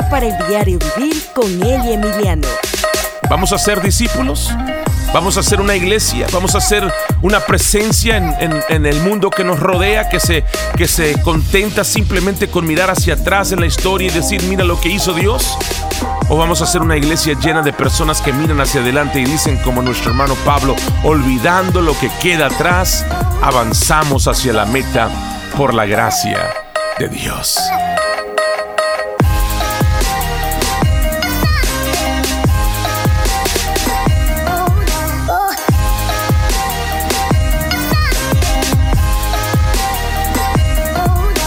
gracia para el diario vivir con Eli Emiliano. ¿Vamos a ser discípulos? ¿Vamos a ser una iglesia? ¿Vamos a ser una presencia en, el mundo que nos rodea que se, que se contenta simplemente con mirar hacia atrás en la historia y decir, mira lo que hizo Dios? ¿O vamos a ser una iglesia llena de personas que miran hacia adelante y dicen como nuestro hermano Pablo, olvidando lo que queda atrás, avanzamos hacia la meta por la gracia de Dios?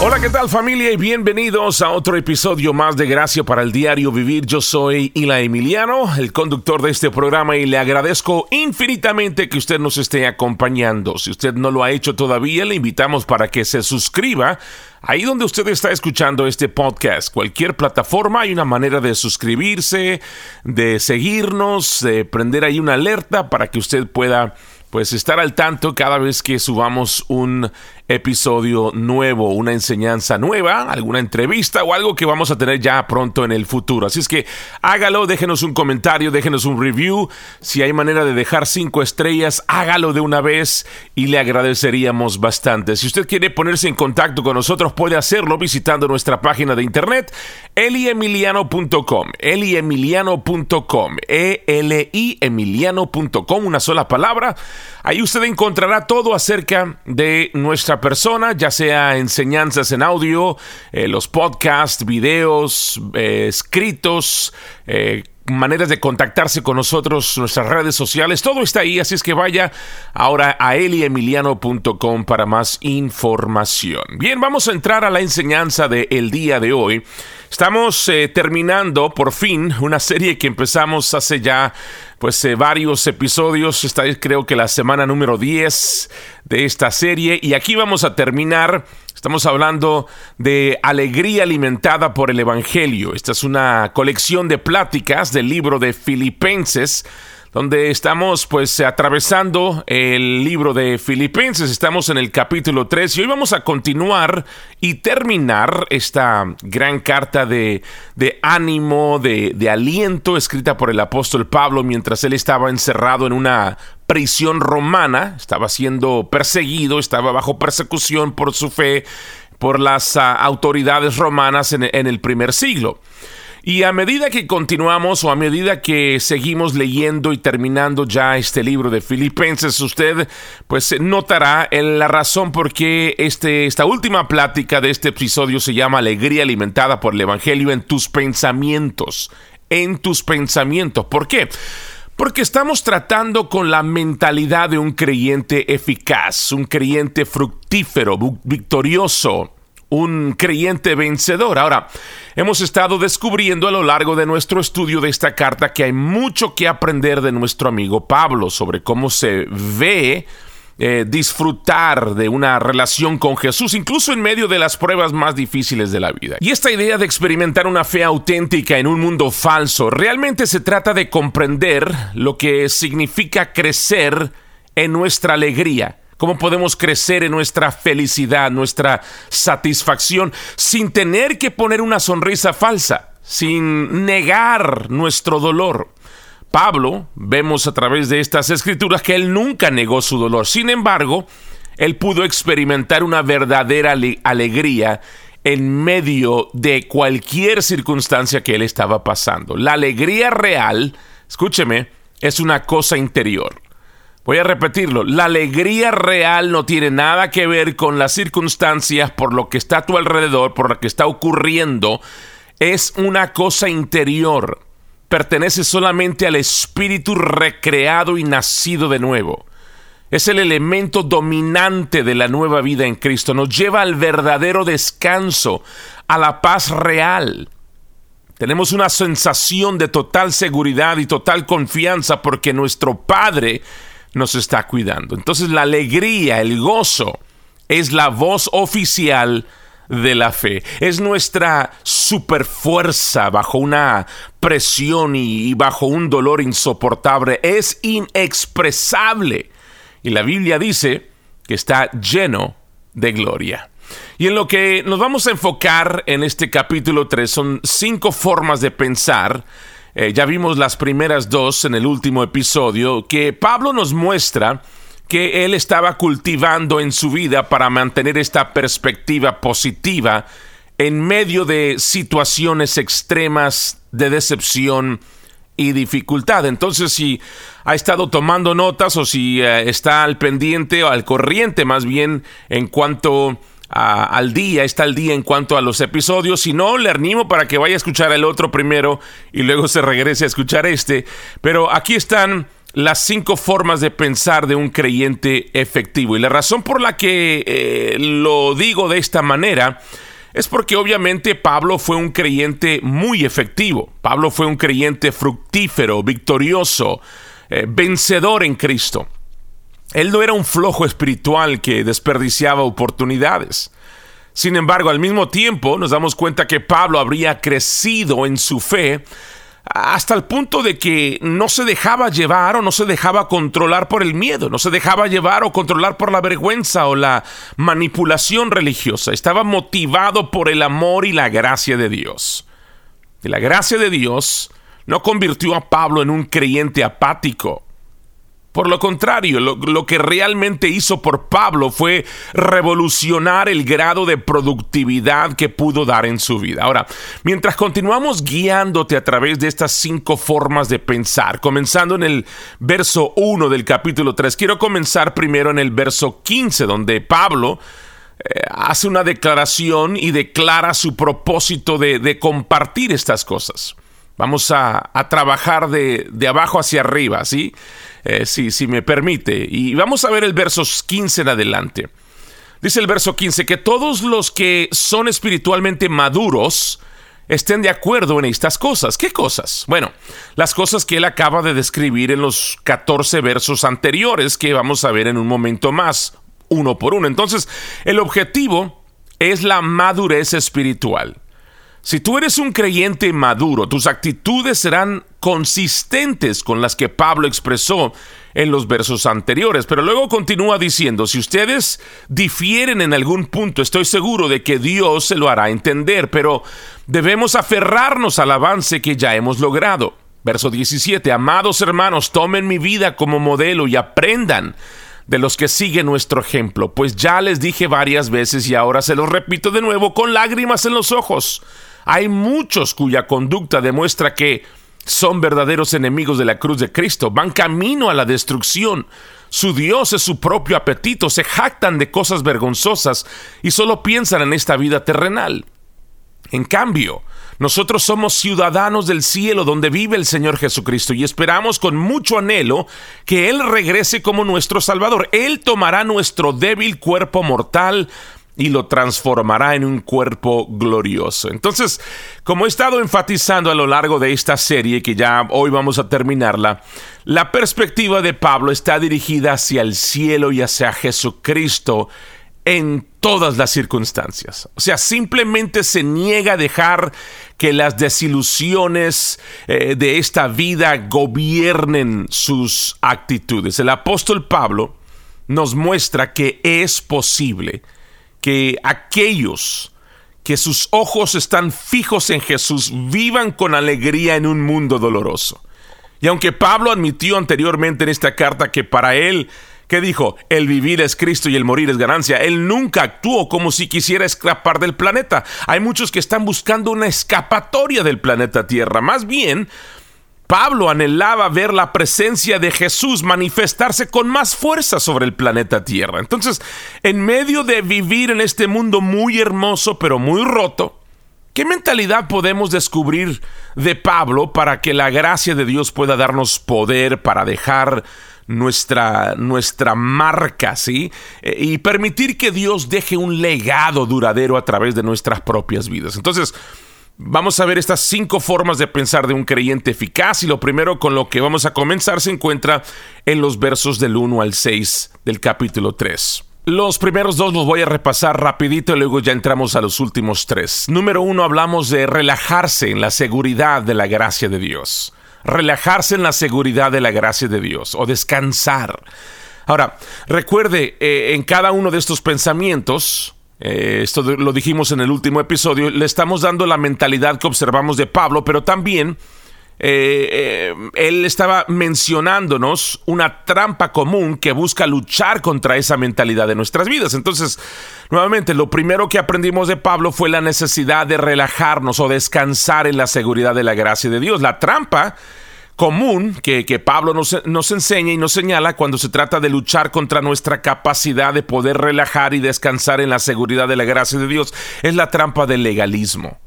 Hola, ¿qué tal familia? Y bienvenidos a otro episodio más de Gracia para el Diario Vivir. Yo soy Ila Emiliano, el conductor de este programa y le agradezco infinitamente que usted nos esté acompañando. Si usted no lo ha hecho todavía, le invitamos para que se suscriba Ahí donde usted está escuchando este podcast, cualquier plataforma, hay una manera de suscribirse, de seguirnos, de prender ahí una alerta para que usted pueda pues estar al tanto cada vez que subamos un episodio nuevo, una enseñanza nueva, alguna entrevista o algo que vamos a tener ya pronto en el futuro. Así es que hágalo, déjenos un comentario, déjenos un review. Si hay manera de dejar cinco estrellas, hágalo de una vez y le agradeceríamos bastante. Si usted quiere ponerse en contacto con nosotros, puede hacerlo visitando nuestra página de internet eliemiliano.com, eliemiliano.com, e l i emiliano.com, una sola palabra. Ahí usted encontrará todo acerca de nuestra persona, ya sea enseñanzas en audio, eh, los podcasts, videos, eh, escritos, eh, maneras de contactarse con nosotros, nuestras redes sociales, todo está ahí, así es que vaya ahora a eliemiliano.com para más información. Bien, vamos a entrar a la enseñanza del día de hoy. Estamos terminando por fin una serie que empezamos hace ya pues eh, varios episodios. Esta es creo que la semana número 10 de esta serie. Y aquí vamos a terminar. Estamos hablando de alegría alimentada por el Evangelio. Esta es una colección de pláticas del libro de Filipenses donde estamos pues atravesando el libro de Filipenses, estamos en el capítulo 3 y hoy vamos a continuar y terminar esta gran carta de, ánimo, de, aliento escrita por el apóstol Pablo mientras él estaba encerrado en una prisión romana, estaba siendo perseguido, estaba bajo persecución por su fe por las ah, autoridades romanas en el primer siglo. Y a medida que continuamos o a medida que seguimos leyendo y terminando ya este libro de Filipenses, usted pues notará la razón por qué este, esta última plática de este episodio se llama Alegría alimentada por el Evangelio en tus pensamientos. En tus pensamientos. ¿Por qué? Porque estamos tratando con la mentalidad de un creyente eficaz, un creyente fructífero, victorioso, un creyente vencedor. Ahora, hemos estado descubriendo a lo largo de nuestro estudio de esta carta que hay mucho que aprender de nuestro amigo Pablo sobre cómo se ve eh, disfrutar de una relación con Jesús, incluso en medio de las pruebas más difíciles de la vida. Y esta idea de experimentar una fe auténtica en un mundo falso, realmente se trata de comprender lo que significa crecer en nuestra alegría cómo podemos crecer en nuestra felicidad, nuestra satisfacción, sin tener que poner una sonrisa falsa, sin negar nuestro dolor. Pablo, vemos a través de estas escrituras que él nunca negó su dolor. Sin embargo, él pudo experimentar una verdadera alegría en medio de cualquier circunstancia que él estaba pasando. La alegría real, escúcheme, es una cosa interior. Voy a repetirlo, la alegría real no tiene nada que ver con las circunstancias, por lo que está a tu alrededor, por lo que está ocurriendo. Es una cosa interior. Pertenece solamente al espíritu recreado y nacido de nuevo. Es el elemento dominante de la nueva vida en Cristo. Nos lleva al verdadero descanso, a la paz real. Tenemos una sensación de total seguridad y total confianza porque nuestro Padre nos está cuidando. Entonces la alegría, el gozo, es la voz oficial de la fe. Es nuestra superfuerza bajo una presión y, bajo un dolor insoportable. Es inexpresable. Y la Biblia dice que está lleno de gloria. Y en lo que nos vamos a enfocar en este capítulo 3 son cinco formas de pensar. Eh, ya vimos las primeras dos en el último episodio, que Pablo nos muestra que él estaba cultivando en su vida para mantener esta perspectiva positiva en medio de situaciones extremas de decepción y dificultad. Entonces, si ha estado tomando notas o si eh, está al pendiente o al corriente más bien en cuanto al día, está al día en cuanto a los episodios. Si no, le animo para que vaya a escuchar el otro primero y luego se regrese a escuchar este. Pero aquí están las cinco formas de pensar de un creyente efectivo. Y la razón por la que eh, lo digo de esta manera es porque obviamente Pablo fue un creyente muy efectivo. Pablo fue un creyente fructífero, victorioso, eh, vencedor en Cristo. Él no era un flojo espiritual que desperdiciaba oportunidades. Sin embargo, al mismo tiempo nos damos cuenta que Pablo habría crecido en su fe hasta el punto de que no se dejaba llevar o no se dejaba controlar por el miedo, no se dejaba llevar o controlar por la vergüenza o la manipulación religiosa, estaba motivado por el amor y la gracia de Dios. Y la gracia de Dios no convirtió a Pablo en un creyente apático, por lo contrario, lo, que realmente hizo por Pablo fue revolucionar el grado de productividad que pudo dar en su vida. Ahora, mientras continuamos guiándote a través de estas cinco formas de pensar, comenzando en el verso 1 del capítulo 3, quiero comenzar primero en el verso 15, donde Pablo eh, hace una declaración y declara su propósito de, compartir estas cosas. Vamos a, trabajar de, de abajo hacia arriba, ¿sí? Eh, si, me permite. Y vamos a ver el verso 15 en adelante. Dice el verso 15 que todos los que son espiritualmente maduros estén de acuerdo en estas cosas. ¿Qué cosas? Bueno, las cosas que él acaba de describir en los 14 versos anteriores que vamos a ver en un momento más, uno por uno. Entonces, el objetivo es la madurez espiritual. Si tú eres un creyente maduro, tus actitudes serán consistentes con las que Pablo expresó en los versos anteriores. Pero luego continúa diciendo, si ustedes difieren en algún punto, estoy seguro de que Dios se lo hará entender, pero debemos aferrarnos al avance que ya hemos logrado. Verso 17, amados hermanos, tomen mi vida como modelo y aprendan de los que siguen nuestro ejemplo, pues ya les dije varias veces y ahora se los repito de nuevo con lágrimas en los ojos hay muchos cuya conducta demuestra que son verdaderos enemigos de la cruz de Cristo, van camino a la destrucción. Su Dios es su propio apetito, se jactan de cosas vergonzosas y solo piensan en esta vida terrenal. En cambio, nosotros somos ciudadanos del cielo donde vive el Señor Jesucristo y esperamos con mucho anhelo que Él regrese como nuestro Salvador. Él tomará nuestro débil cuerpo mortal y lo transformará en un cuerpo glorioso. Entonces, como he estado enfatizando a lo largo de esta serie, que ya hoy vamos a terminarla, la perspectiva de Pablo está dirigida hacia el cielo y hacia Jesucristo en todas las circunstancias. O sea, simplemente se niega a dejar que las desilusiones eh, de esta vida gobiernen sus actitudes. El apóstol Pablo nos muestra que es posible que aquellos que sus ojos están fijos en Jesús vivan con alegría en un mundo doloroso. Y aunque Pablo admitió anteriormente en esta carta que para él, que dijo, el vivir es Cristo y el morir es ganancia, él nunca actuó como si quisiera escapar del planeta. Hay muchos que están buscando una escapatoria del planeta Tierra. Más bien, Pablo anhelaba ver la presencia de Jesús manifestarse con más fuerza sobre el planeta Tierra. Entonces, en medio de vivir en este mundo muy hermoso pero muy roto, ¿qué mentalidad podemos descubrir de Pablo para que la gracia de Dios pueda darnos poder para dejar nuestra, nuestra marca, ¿sí? Eh, y permitir que Dios deje un legado duradero a través de nuestras propias vidas. Entonces, Vamos a ver estas cinco formas de pensar de un creyente eficaz y lo primero con lo que vamos a comenzar se encuentra en los versos del 1 al 6 del capítulo 3. Los primeros dos los voy a repasar rapidito y luego ya entramos a los últimos tres. Número uno, hablamos de relajarse en la seguridad de la gracia de Dios. Relajarse en la seguridad de la gracia de Dios o descansar. Ahora, recuerde, eh, en cada uno de estos pensamientos eh, esto lo dijimos en el último episodio, le estamos dando la mentalidad que observamos de Pablo, pero también eh, eh, él estaba mencionándonos una trampa común que busca luchar contra esa mentalidad de nuestras vidas. Entonces, nuevamente, lo primero que aprendimos de Pablo fue la necesidad de relajarnos o descansar en la seguridad de la gracia de Dios. La trampa común que, Pablo nos, nos, enseña y nos señala cuando se trata de luchar contra nuestra capacidad de poder relajar y descansar en la seguridad de la gracia de Dios es la trampa del legalismo.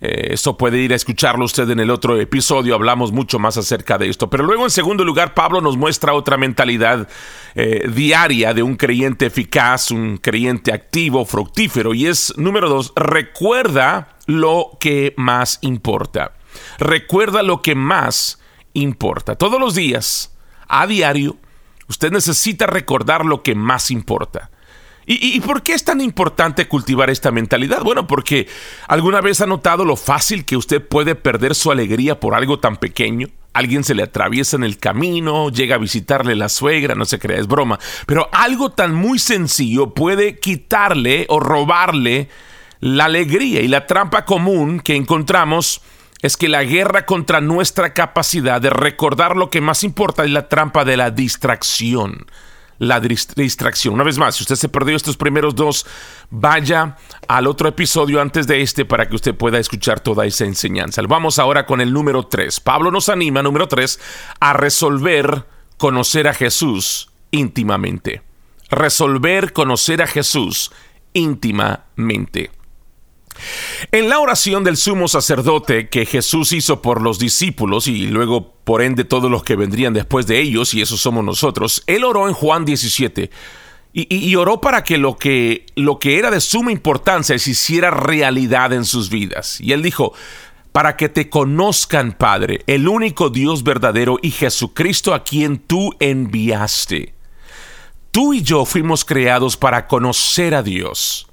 Eh, esto puede ir a escucharlo usted en el otro episodio, hablamos mucho más acerca de esto. Pero luego, en segundo lugar, Pablo nos muestra otra mentalidad eh, diaria de un creyente eficaz, un creyente activo, fructífero. Y es, número dos, recuerda lo que más importa. Recuerda lo que más importa. Todos los días, a diario, usted necesita recordar lo que más importa. ¿Y, por qué es tan importante cultivar esta mentalidad? Bueno, porque alguna vez ha notado lo fácil que usted puede perder su alegría por algo tan pequeño. Alguien se le atraviesa en el camino, llega a visitarle la suegra, no se crea, es broma. Pero algo tan muy sencillo puede quitarle o robarle la alegría. Y la trampa común que encontramos es que la guerra contra nuestra capacidad de recordar lo que más importa es la trampa de la distracción la distracción. Una vez más, si usted se perdió estos primeros dos, vaya al otro episodio antes de este para que usted pueda escuchar toda esa enseñanza. Vamos ahora con el número 3. Pablo nos anima, número 3, a resolver conocer a Jesús íntimamente. Resolver conocer a Jesús íntimamente. En la oración del sumo sacerdote que Jesús hizo por los discípulos y luego por ende todos los que vendrían después de ellos, y esos somos nosotros, él oró en Juan 17 y, oró para que lo, que lo que era de suma importancia se hiciera realidad en sus vidas. Y él dijo, para que te conozcan, Padre, el único Dios verdadero y Jesucristo a quien tú enviaste. Tú y yo fuimos creados para conocer a Dios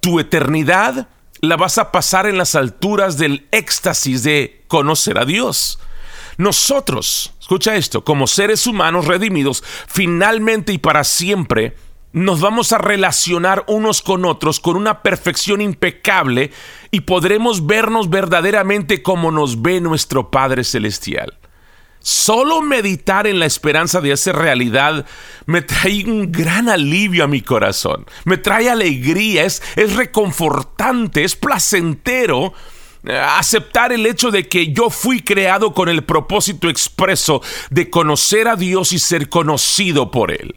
tu eternidad la vas a pasar en las alturas del éxtasis de conocer a Dios. Nosotros, escucha esto, como seres humanos redimidos, finalmente y para siempre, nos vamos a relacionar unos con otros con una perfección impecable y podremos vernos verdaderamente como nos ve nuestro Padre Celestial. Solo meditar en la esperanza de hacer realidad me trae un gran alivio a mi corazón, me trae alegría, es, es reconfortante, es placentero eh, aceptar el hecho de que yo fui creado con el propósito expreso de conocer a Dios y ser conocido por Él.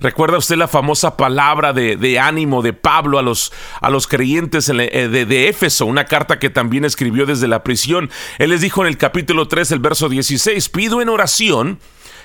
¿Recuerda usted la famosa palabra de, ánimo de Pablo a los, a los creyentes eh, de, de, Éfeso, una carta que también escribió desde la prisión? Él les dijo en el capítulo 3, el verso 16, pido en oración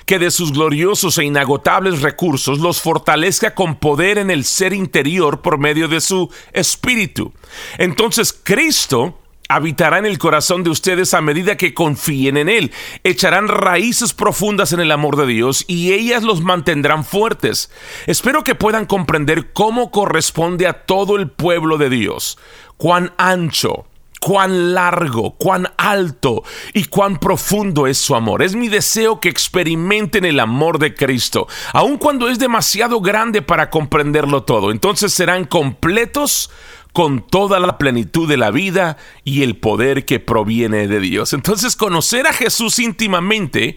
que de sus gloriosos e inagotables recursos los fortalezca con poder en el ser interior por medio de su espíritu. Entonces Cristo habitará en el corazón de ustedes a medida que confíen en Él. Echarán raíces profundas en el amor de Dios y ellas los mantendrán fuertes. Espero que puedan comprender cómo corresponde a todo el pueblo de Dios, cuán ancho, cuán largo, cuán alto y cuán profundo es su amor. Es mi deseo que experimenten el amor de Cristo, aun cuando es demasiado grande para comprenderlo todo. Entonces serán completos con toda la plenitud de la vida y el poder que proviene de Dios. Entonces conocer a Jesús íntimamente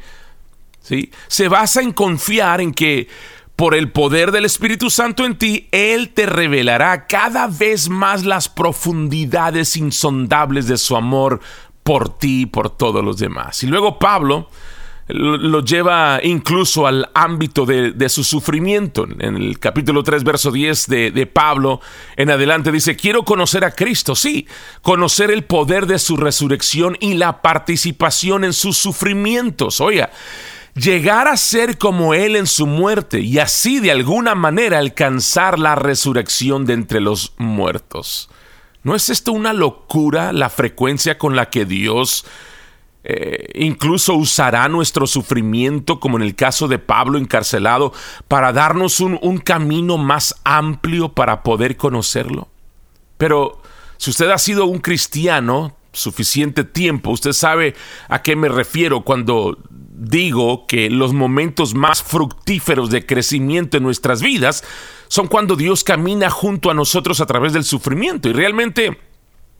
¿sí? se basa en confiar en que por el poder del Espíritu Santo en ti, Él te revelará cada vez más las profundidades insondables de su amor por ti y por todos los demás. Y luego Pablo lo, lleva incluso al ámbito de, su sufrimiento. En el capítulo 3, verso 10 de, de Pablo, en adelante dice, quiero conocer a Cristo, sí, conocer el poder de su resurrección y la participación en sus sufrimientos. Oiga, llegar a ser como Él en su muerte y así de alguna manera alcanzar la resurrección de entre los muertos. ¿No es esto una locura la frecuencia con la que Dios eh, incluso usará nuestro sufrimiento, como en el caso de Pablo encarcelado, para darnos un, un camino más amplio para poder conocerlo. Pero si usted ha sido un cristiano suficiente tiempo, usted sabe a qué me refiero cuando digo que los momentos más fructíferos de crecimiento en nuestras vidas son cuando Dios camina junto a nosotros a través del sufrimiento. Y realmente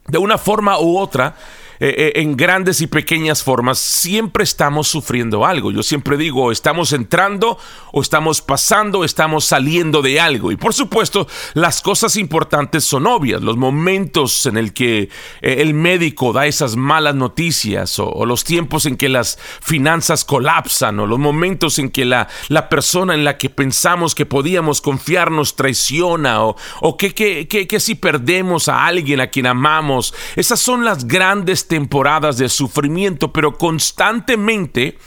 de una forma u otra eh, eh, en grandes y pequeñas formas, siempre estamos sufriendo algo. Yo siempre digo, estamos entrando o estamos pasando, estamos saliendo de algo. Y por supuesto, las cosas importantes son obvias. Los momentos en el que eh, el médico da esas malas noticias o, los tiempos en que las finanzas colapsan o los momentos en que la, la persona en la que pensamos que podíamos confiar nos traiciona o, o que, que, que si perdemos a alguien a quien amamos. Esas son las grandes temporadas de sufrimiento, pero constantemente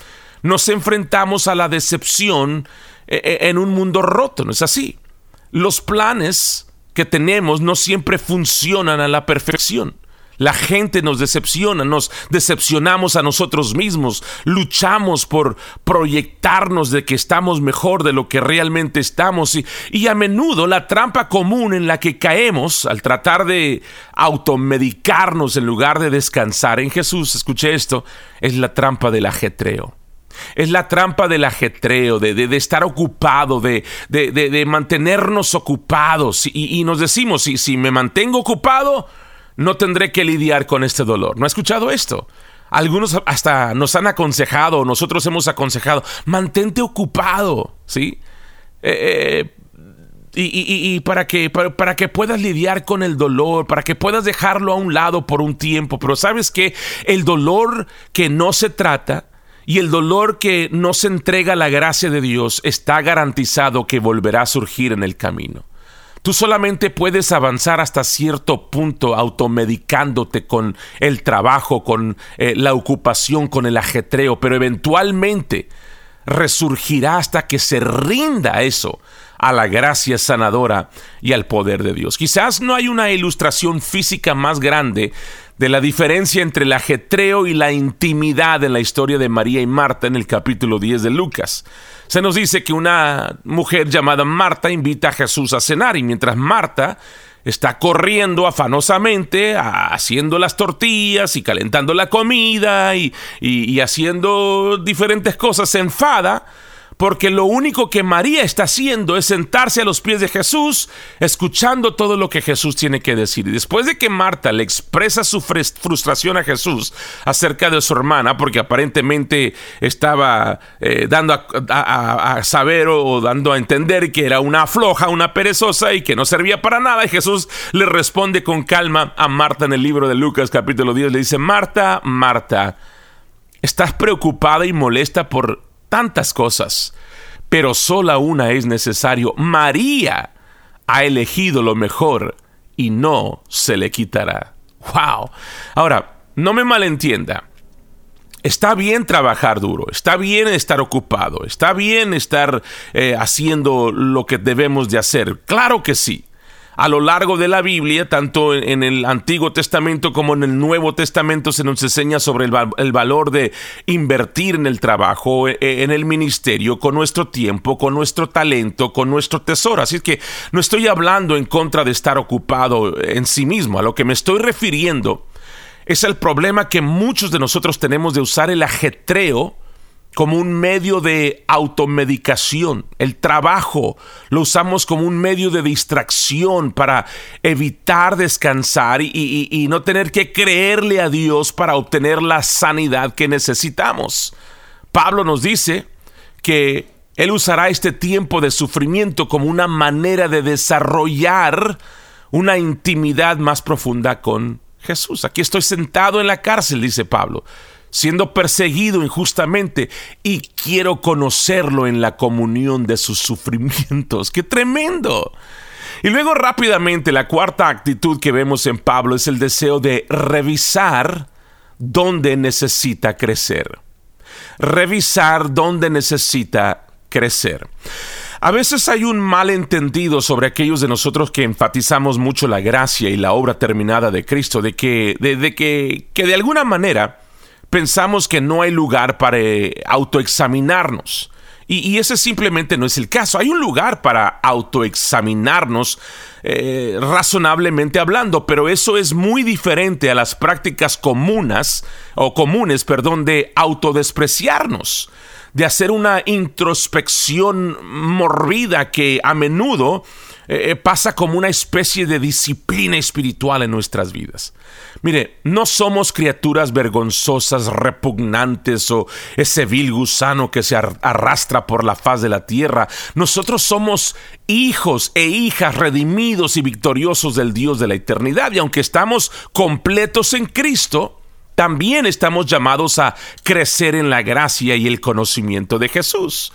nos enfrentamos a la decepción eh, eh, en un mundo roto, ¿no es así? Los planes que tenemos no siempre funcionan a la perfección. La gente nos decepciona, nos decepcionamos a nosotros mismos, luchamos por proyectarnos de que estamos mejor de lo que realmente estamos y, y a menudo la trampa común en la que caemos al tratar de automedicarnos en lugar de descansar en Jesús, escuche esto, es la trampa del ajetreo. Es la trampa del ajetreo, de, de, estar ocupado, de, de mantenernos ocupados. Y, y, nos decimos, si me mantengo ocupado, no tendré que lidiar con este dolor. ¿No ha escuchado esto? Algunos hasta nos han aconsejado, nosotros hemos aconsejado, mantente ocupado, ¿sí? Eh, eh, y, para, que, para, que puedas lidiar con el dolor, para que puedas dejarlo a un lado por un tiempo. Pero sabes que el dolor que no se trata y el dolor que no se entrega la gracia de Dios está garantizado que volverá a surgir en el camino. Tú solamente puedes avanzar hasta cierto punto automedicándote con el trabajo, con eh, la ocupación, con el ajetreo, pero eventualmente resurgirá hasta que se rinda eso a la gracia sanadora y al poder de Dios. Quizás no hay una ilustración física más grande de la diferencia entre el ajetreo y la intimidad en la historia de María y Marta en el capítulo 10 de Lucas. Se nos dice que una mujer llamada Marta invita a Jesús a cenar y mientras Marta está corriendo afanosamente, haciendo las tortillas y calentando la comida y, haciendo diferentes cosas, se enfada porque lo único que María está haciendo es sentarse a los pies de Jesús, escuchando todo lo que Jesús tiene que decir. Y después de que Marta le expresa su frustración a Jesús acerca de su hermana, porque aparentemente estaba eh, dando a, saber o, dando a entender que era una floja, una perezosa y que no servía para nada, y Jesús le responde con calma a Marta en el libro de Lucas capítulo 10, le dice, Marta, Marta, estás preocupada y molesta por tantas cosas, pero sola una es necesario. María ha elegido lo mejor y no se le quitará. ¡Wow! Ahora, no me malentienda. Está bien trabajar duro, está bien estar ocupado, está bien estar eh, haciendo lo que debemos de hacer. Claro que sí a lo largo de la Biblia, tanto en el Antiguo Testamento como en el Nuevo Testamento, se nos enseña sobre el, valor de invertir en el trabajo, e, e, en el ministerio, con nuestro tiempo, con nuestro talento, con nuestro tesoro. Así que no estoy hablando en contra de estar ocupado en sí mismo. A lo que me estoy refiriendo es el problema que muchos de nosotros tenemos de usar el ajetreo como un medio de automedicación. El trabajo lo usamos como un medio de distracción para evitar descansar y, no tener que creerle a Dios para obtener la sanidad que necesitamos. Pablo nos dice que Él usará este tiempo de sufrimiento como una manera de desarrollar una intimidad más profunda con Jesús. Aquí estoy sentado en la cárcel, dice Pablo siendo perseguido injustamente y quiero conocerlo en la comunión de sus sufrimientos. ¡Qué tremendo! Y luego rápidamente la cuarta actitud que vemos en Pablo es el deseo de revisar dónde necesita crecer. Revisar dónde necesita crecer. A veces hay un malentendido sobre aquellos de nosotros que enfatizamos mucho la gracia y la obra terminada de Cristo, de que de, que, que de alguna manera pensamos que no hay lugar para eh, autoexaminarnos. Y, ese simplemente no es el caso. Hay un lugar para autoexaminarnos eh, razonablemente hablando, pero eso es muy diferente a las prácticas comunas o comunes, perdón, de autodespreciarnos de hacer una introspección morbida que a menudo eh, pasa como una especie de disciplina espiritual en nuestras vidas. Mire, no somos criaturas vergonzosas, repugnantes o ese vil gusano que se arrastra por la faz de la tierra. Nosotros somos hijos e hijas redimidos y victoriosos del Dios de la eternidad. Y aunque estamos completos en Cristo, también estamos llamados a crecer en la gracia y el conocimiento de Jesús.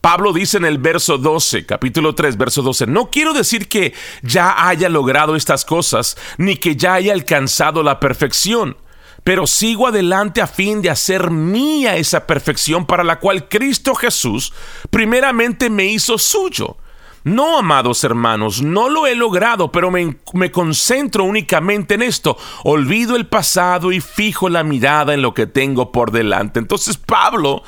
Pablo dice en el verso 12, capítulo 3, verso 12, no quiero decir que ya haya logrado estas cosas, ni que ya haya alcanzado la perfección, pero sigo adelante a fin de hacer mía esa perfección para la cual Cristo Jesús primeramente me hizo suyo. No, amados hermanos, no lo he logrado, pero me, me, concentro únicamente en esto. Olvido el pasado y fijo la mirada en lo que tengo por delante. Entonces Pablo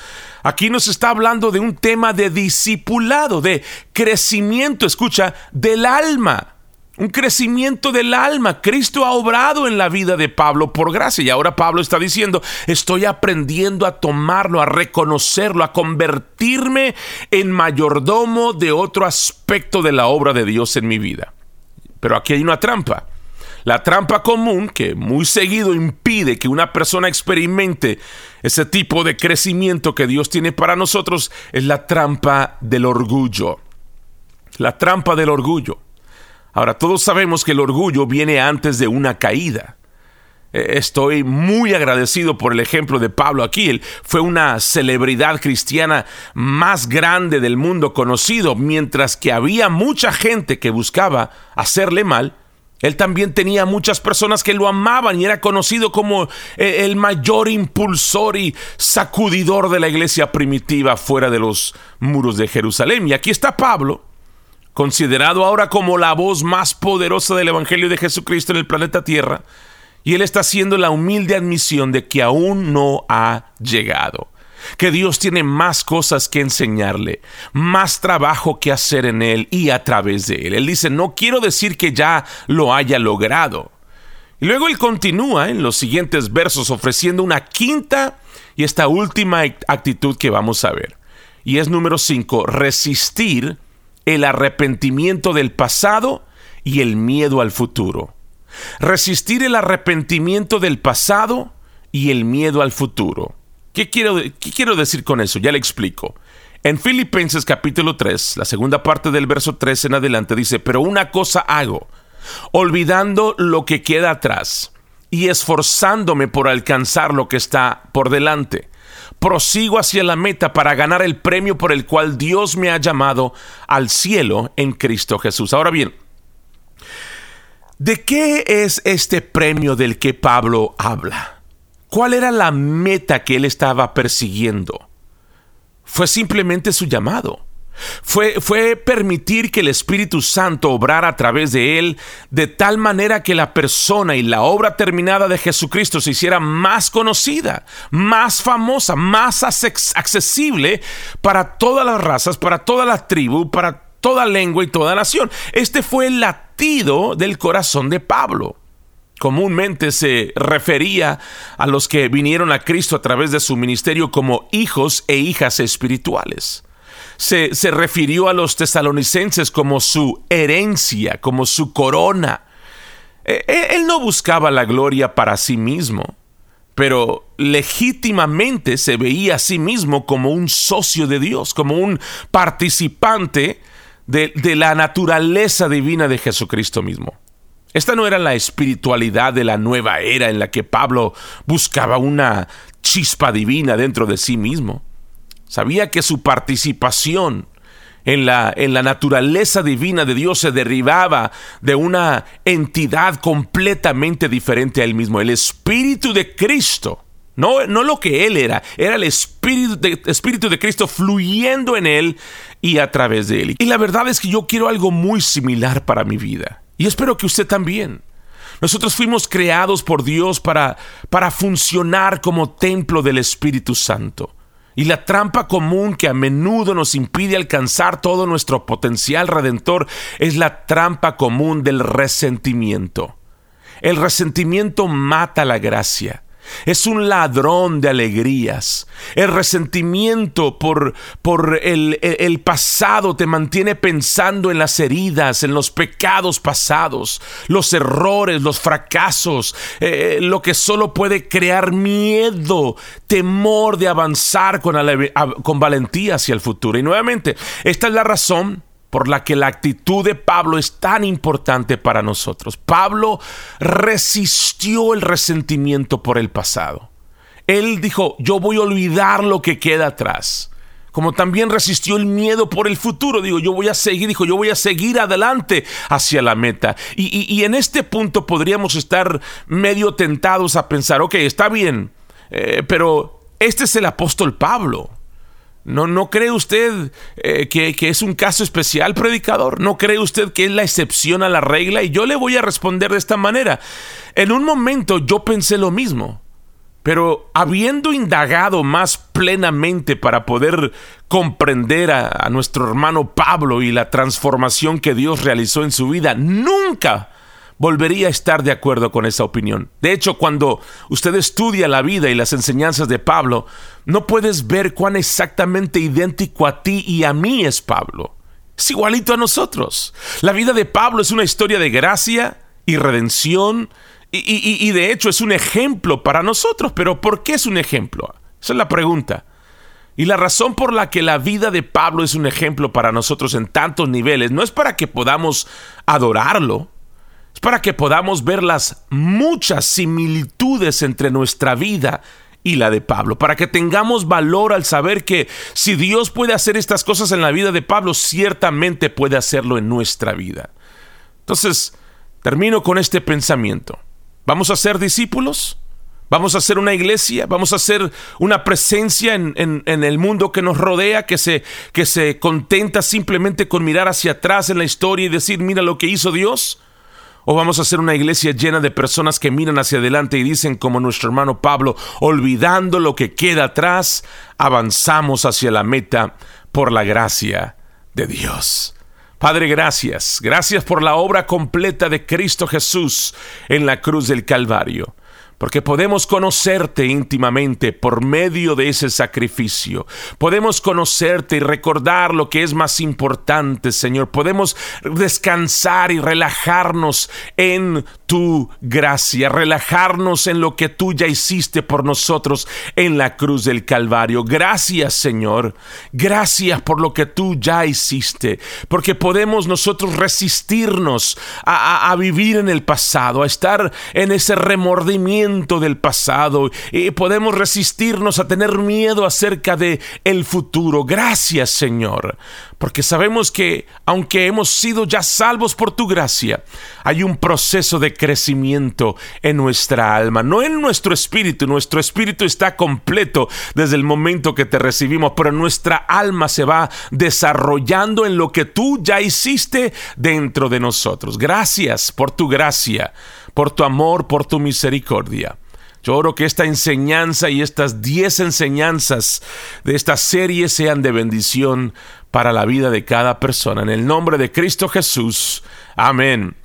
Aquí nos está hablando de un tema de discipulado, de crecimiento, escucha, del alma. Un crecimiento del alma. Cristo ha obrado en la vida de Pablo por gracia. Y ahora Pablo está diciendo, estoy aprendiendo a tomarlo, a reconocerlo, a convertirme en mayordomo de otro aspecto de la obra de Dios en mi vida. Pero aquí hay una trampa. La trampa común que muy seguido impide que una persona experimente ese tipo de crecimiento que Dios tiene para nosotros es la trampa del orgullo. La trampa del orgullo. Ahora, todos sabemos que el orgullo viene antes de una caída. E, estoy muy agradecido por el ejemplo de Pablo aquí. Él fue una celebridad cristiana más grande del mundo conocido, mientras que había mucha gente que buscaba hacerle mal él también tenía muchas personas que lo amaban y era conocido como eh, el mayor impulsor y sacudidor de la iglesia primitiva fuera de los muros de Jerusalén. Y aquí está Pablo, considerado ahora como la voz más poderosa del Evangelio de Jesucristo en el planeta Tierra, y él está haciendo la humilde admisión de que aún no ha llegado que Dios tiene más cosas que enseñarle, más trabajo que hacer en él y a través de él. Él dice, no quiero decir que ya lo haya logrado. Y luego él continúa en los siguientes versos ofreciendo una quinta y esta última actitud que vamos a ver. Y es número 5, resistir el arrepentimiento del pasado y el miedo al futuro. Resistir el arrepentimiento del pasado y el miedo al futuro. ¿Qué quiero, quiero decir con eso? Ya le explico. En Filipenses capítulo 3, la segunda parte del verso 3 en adelante dice, pero una cosa hago, olvidando lo que queda atrás y esforzándome por alcanzar lo que está por delante. Prosigo hacia la meta para ganar el premio por el cual Dios me ha llamado al cielo en Cristo Jesús. Ahora bien, ¿de qué es este premio del que Pablo habla? ¿Cuál era la meta que él estaba persiguiendo? Fue simplemente su llamado. Fue, fue, permitir que el Espíritu Santo obrara a través de él de tal manera que la persona y la obra terminada de Jesucristo se hiciera más conocida, más famosa, más accesible para todas las razas, para toda la tribu, para toda lengua y toda nación. Este fue el latido del corazón de Pablo. Comúnmente se refería a los que vinieron a Cristo a través de su ministerio como hijos e hijas espirituales. Se, se, refirió a los tesalonicenses como su herencia, como su corona. E, e, él no buscaba la gloria para sí mismo, pero legítimamente se veía a sí mismo como un socio de Dios, como un participante de, de la naturaleza divina de Jesucristo mismo. Esta no era la espiritualidad de la nueva era en la que Pablo buscaba una chispa divina dentro de sí mismo. Sabía que su participación en la, en la naturaleza divina de Dios se derivaba de una entidad completamente diferente a él mismo, el Espíritu de Cristo. No, no lo que él era, era el Espíritu de, Espíritu de Cristo fluyendo en él y a través de él. Y la verdad es que yo quiero algo muy similar para mi vida. Y espero que usted también. Nosotros fuimos creados por Dios para, para funcionar como templo del Espíritu Santo. Y la trampa común que a menudo nos impide alcanzar todo nuestro potencial redentor es la trampa común del resentimiento. El resentimiento mata la gracia. Es un ladrón de alegrías. El resentimiento por, por el, pasado te mantiene pensando en las heridas, en los pecados pasados, los errores, los fracasos, eh, lo que solo puede crear miedo, temor de avanzar con valentía hacia el futuro. Y nuevamente, esta es la razón por la que la actitud de Pablo es tan importante para nosotros. Pablo resistió el resentimiento por el pasado. Él dijo, yo voy a olvidar lo que queda atrás. Como también resistió el miedo por el futuro. Digo, yo voy a seguir, dijo, yo voy a seguir adelante hacia la meta. Y, en este punto podríamos estar medio tentados a pensar, ok, está bien, eh, pero este es el apóstol Pablo. ¿No, ¿No cree usted eh, que, es un caso especial, predicador? ¿No cree usted que es la excepción a la regla? Y yo le voy a responder de esta manera. En un momento yo pensé lo mismo, pero habiendo indagado más plenamente para poder comprender a nuestro hermano Pablo y la transformación que Dios realizó en su vida, nunca volvería a estar de acuerdo con esa opinión. De hecho, cuando usted estudia la vida y las enseñanzas de Pablo, no puedes ver cuán exactamente idéntico a ti y a mí es Pablo. Es igualito a nosotros. La vida de Pablo es una historia de gracia y redención y, de hecho es un ejemplo para nosotros. Pero ¿por qué es un ejemplo? Esa es la pregunta. Y la razón por la que la vida de Pablo es un ejemplo para nosotros en tantos niveles no es para que podamos adorarlo, es para que podamos ver las muchas similitudes entre nuestra vida y la de Pablo, para que tengamos valor al saber que si Dios puede hacer estas cosas en la vida de Pablo, ciertamente puede hacerlo en nuestra vida. Entonces, termino con este pensamiento. ¿Vamos a ser discípulos? ¿Vamos a ser una iglesia? ¿Vamos a ser una presencia en, en, el mundo que nos rodea, que se, que se contenta simplemente con mirar hacia atrás en la historia y decir, mira lo que hizo Dios? ¿O vamos a ser una iglesia llena de personas que miran hacia adelante y dicen como nuestro hermano Pablo, olvidando lo que queda atrás, avanzamos hacia la meta por la gracia de Dios? Padre, gracias. Gracias por la obra completa de Cristo Jesús en la cruz del Calvario porque podemos conocerte íntimamente por medio de ese sacrificio. Podemos conocerte y recordar lo que es más importante, Señor. Podemos descansar y relajarnos en tu gracia, relajarnos en lo que tú ya hiciste por nosotros en la cruz del Calvario. Gracias, Señor. Gracias por lo que tú ya hiciste, porque podemos nosotros resistirnos a, vivir en el pasado, a estar en ese remordimiento del pasado y podemos resistirnos a tener miedo acerca de el futuro. Gracias, Señor, porque sabemos que aunque hemos sido ya salvos por tu gracia, hay un proceso de crecimiento en nuestra alma, no en nuestro espíritu. Nuestro espíritu está completo desde el momento que te recibimos, pero nuestra alma se va desarrollando en lo que tú ya hiciste dentro de nosotros. Gracias por tu gracia por tu amor, por tu misericordia. Yo oro que esta enseñanza y estas diez enseñanzas de esta serie sean de bendición para la vida de cada persona. En el nombre de Cristo Jesús. Amén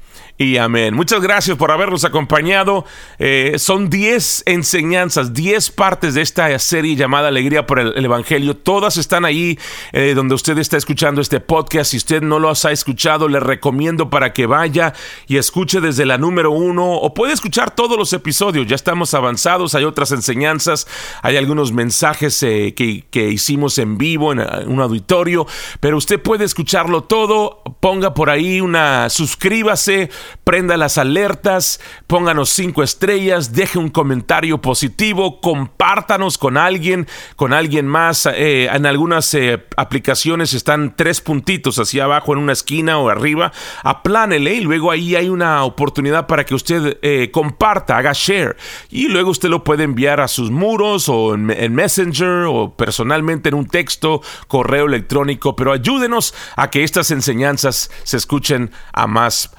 y amén. Muchas gracias por habernos acompañado. Eh, son 10 enseñanzas, 10 partes de esta serie llamada Alegría por el, Evangelio. Todas están ahí eh, donde usted está escuchando este podcast. Si usted no los ha escuchado, le recomiendo para que vaya y escuche desde la número uno o puede escuchar todos los episodios. Ya estamos avanzados, hay otras enseñanzas, hay algunos mensajes eh, que, que hicimos en vivo en un auditorio, pero usted puede escucharlo todo. Ponga por ahí una, suscríbase prenda las alertas, pónganos cinco estrellas, deje un comentario positivo, compártanos con alguien, con alguien más. Eh, en algunas eh, aplicaciones están tres puntitos hacia abajo en una esquina o arriba. Aplánele y luego ahí hay una oportunidad para que usted eh, comparta, haga share. Y luego usted lo puede enviar a sus muros o en, en Messenger o personalmente en un texto, correo electrónico. Pero ayúdenos a que estas enseñanzas se escuchen a más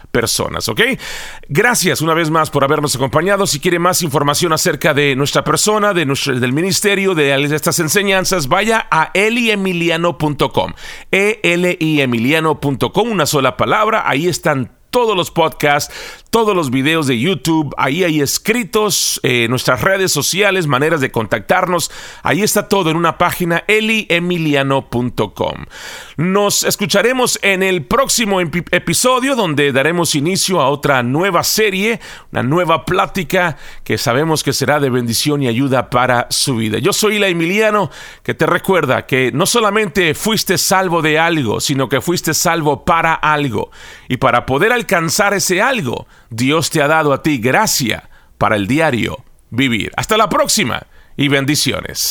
¿ok? Gracias una vez más por habernos acompañado. Si quiere más información acerca de nuestra persona, de nuestro, del ministerio, de estas enseñanzas, vaya a eliemiliano.com. E-L-I-Emiliano.com, una sola palabra. Ahí están todos los podcasts, todos los videos de YouTube, ahí hay escritos, eh, nuestras redes sociales, maneras de contactarnos, ahí está todo en una página eliemiliano.com. Nos escucharemos en el próximo episodio donde daremos inicio a otra nueva serie, una nueva plática que sabemos que será de bendición y ayuda para su vida. Yo soy la Emiliano que te recuerda que no solamente fuiste salvo de algo, sino que fuiste salvo para algo. Y para poder alcanzar ese algo, Dios te ha dado a ti gracia para el diario vivir. Hasta la próxima y bendiciones.